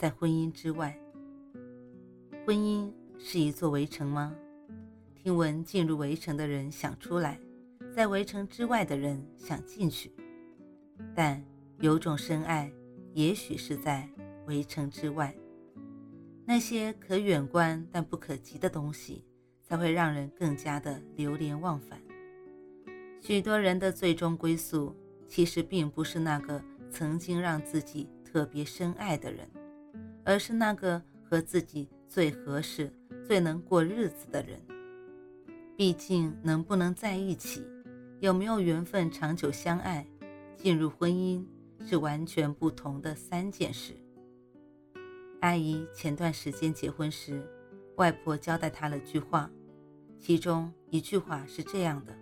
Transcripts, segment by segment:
在婚姻之外。婚姻是一座围城吗？听闻进入围城的人想出来，在围城之外的人想进去。但有种深爱，也许是在围城之外。那些可远观但不可及的东西，才会让人更加的流连忘返。许多人的最终归宿，其实并不是那个。曾经让自己特别深爱的人，而是那个和自己最合适、最能过日子的人。毕竟，能不能在一起，有没有缘分长久相爱，进入婚姻是完全不同的三件事。阿姨前段时间结婚时，外婆交代她了句话，其中一句话是这样的：“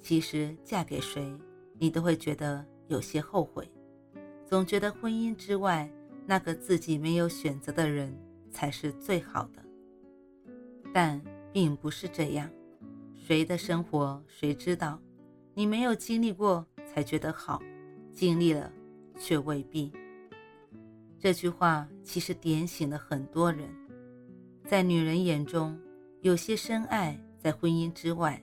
其实嫁给谁，你都会觉得。”有些后悔，总觉得婚姻之外那个自己没有选择的人才是最好的，但并不是这样。谁的生活谁知道？你没有经历过才觉得好，经历了却未必。这句话其实点醒了很多人，在女人眼中，有些深爱在婚姻之外，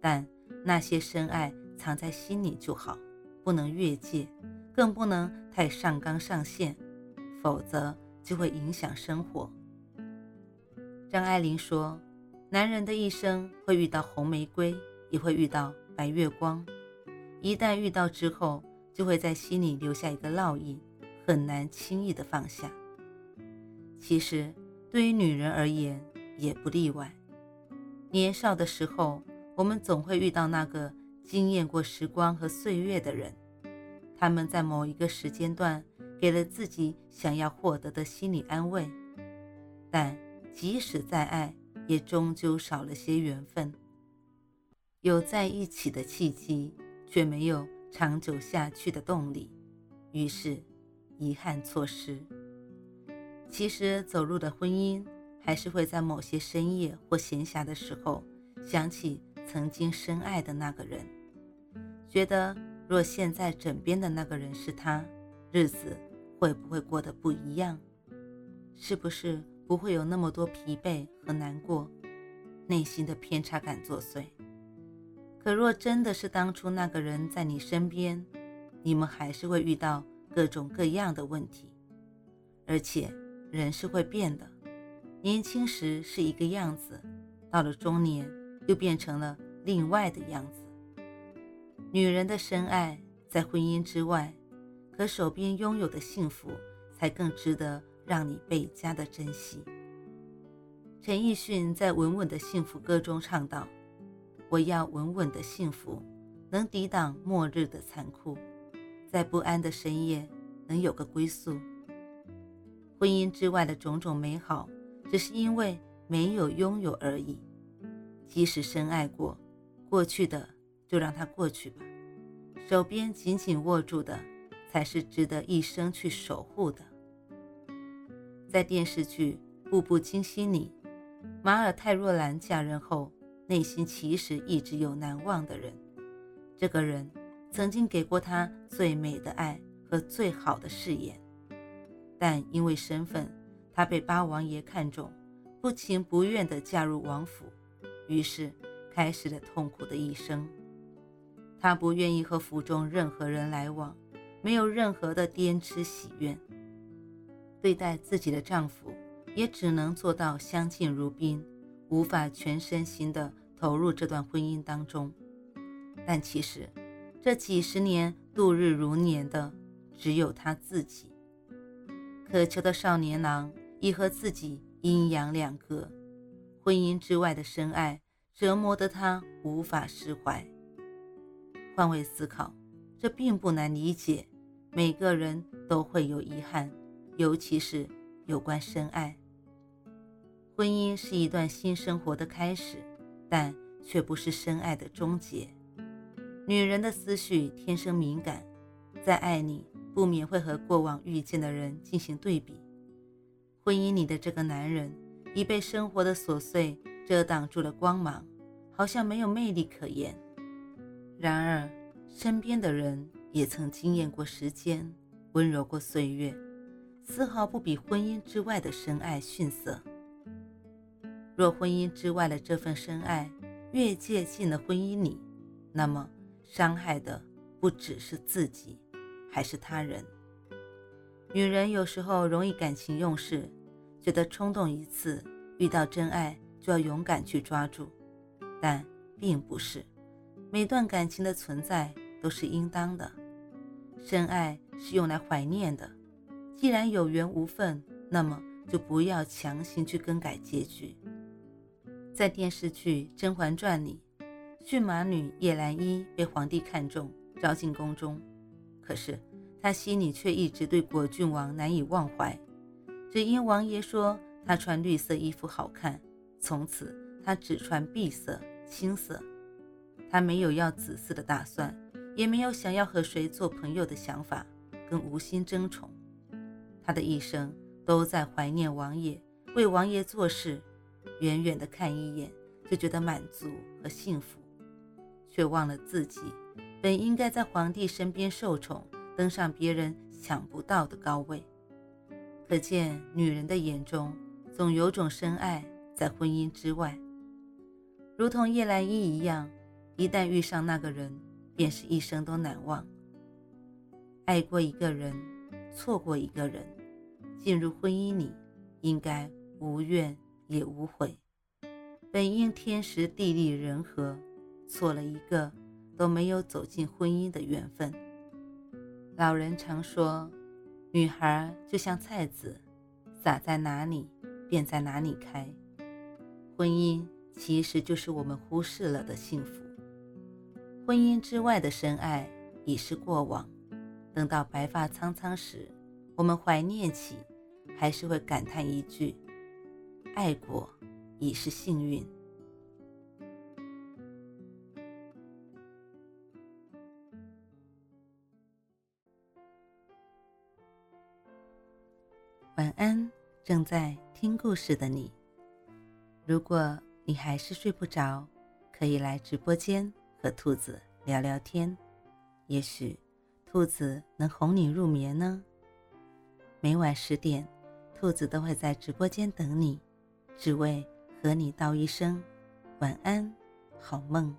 但那些深爱藏在心里就好。不能越界，更不能太上纲上线，否则就会影响生活。张爱玲说：“男人的一生会遇到红玫瑰，也会遇到白月光。一旦遇到之后，就会在心里留下一个烙印，很难轻易的放下。其实，对于女人而言也不例外。年少的时候，我们总会遇到那个。”经验过时光和岁月的人，他们在某一个时间段给了自己想要获得的心理安慰，但即使再爱，也终究少了些缘分。有在一起的契机，却没有长久下去的动力，于是遗憾错失。其实走入的婚姻，还是会在某些深夜或闲暇的时候想起。曾经深爱的那个人，觉得若现在枕边的那个人是他，日子会不会过得不一样？是不是不会有那么多疲惫和难过？内心的偏差感作祟。可若真的是当初那个人在你身边，你们还是会遇到各种各样的问题。而且人是会变的，年轻时是一个样子，到了中年。又变成了另外的样子。女人的深爱在婚姻之外，可手边拥有的幸福才更值得让你倍加的珍惜。陈奕迅在《稳稳的幸福》歌中唱道：“我要稳稳的幸福，能抵挡末日的残酷，在不安的深夜能有个归宿。婚姻之外的种种美好，只是因为没有拥有而已。”即使深爱过，过去的就让它过去吧。手边紧紧握住的，才是值得一生去守护的。在电视剧《步步惊心》里，马尔泰若兰嫁人后，内心其实一直有难忘的人。这个人曾经给过她最美的爱和最好的誓言，但因为身份，她被八王爷看中，不情不愿地嫁入王府。于是，开始了痛苦的一生。她不愿意和府中任何人来往，没有任何的颠谬喜悦。对待自己的丈夫，也只能做到相敬如宾，无法全身心的投入这段婚姻当中。但其实，这几十年度日如年的，只有她自己。渴求的少年郎已和自己阴阳两隔。婚姻之外的深爱折磨得他无法释怀。换位思考，这并不难理解。每个人都会有遗憾，尤其是有关深爱。婚姻是一段新生活的开始，但却不是深爱的终结。女人的思绪天生敏感，在爱里不免会和过往遇见的人进行对比。婚姻里的这个男人已被生活的琐碎遮挡住了光芒，好像没有魅力可言。然而，身边的人也曾经验过时间，温柔过岁月，丝毫不比婚姻之外的深爱逊色。若婚姻之外的这份深爱越接近了婚姻里，那么伤害的不只是自己，还是他人。女人有时候容易感情用事，觉得冲动一次遇到真爱就要勇敢去抓住，但并不是每段感情的存在都是应当的。深爱是用来怀念的，既然有缘无分，那么就不要强行去更改结局。在电视剧《甄嬛传》里，驯马女叶澜依被皇帝看中，招进宫中。可是她心里却一直对果郡王难以忘怀，只因王爷说她穿绿色衣服好看，从此她只穿碧色、青色。她没有要紫色的打算，也没有想要和谁做朋友的想法，更无心争宠。她的一生都在怀念王爷，为王爷做事。远远的看一眼就觉得满足和幸福，却忘了自己本应该在皇帝身边受宠，登上别人想不到的高位。可见女人的眼中总有种深爱在婚姻之外，如同叶澜依一样，一旦遇上那个人，便是一生都难忘。爱过一个人，错过一个人，进入婚姻里，应该无怨。也无悔，本应天时地利人和，错了一个都没有走进婚姻的缘分。老人常说，女孩就像菜籽，撒在哪里便在哪里开。婚姻其实就是我们忽视了的幸福。婚姻之外的深爱已是过往，等到白发苍苍时，我们怀念起，还是会感叹一句。爱过，已是幸运。晚安，正在听故事的你。如果你还是睡不着，可以来直播间和兔子聊聊天，也许兔子能哄你入眠呢。每晚十点，兔子都会在直播间等你。只为和你道一声晚安，好梦。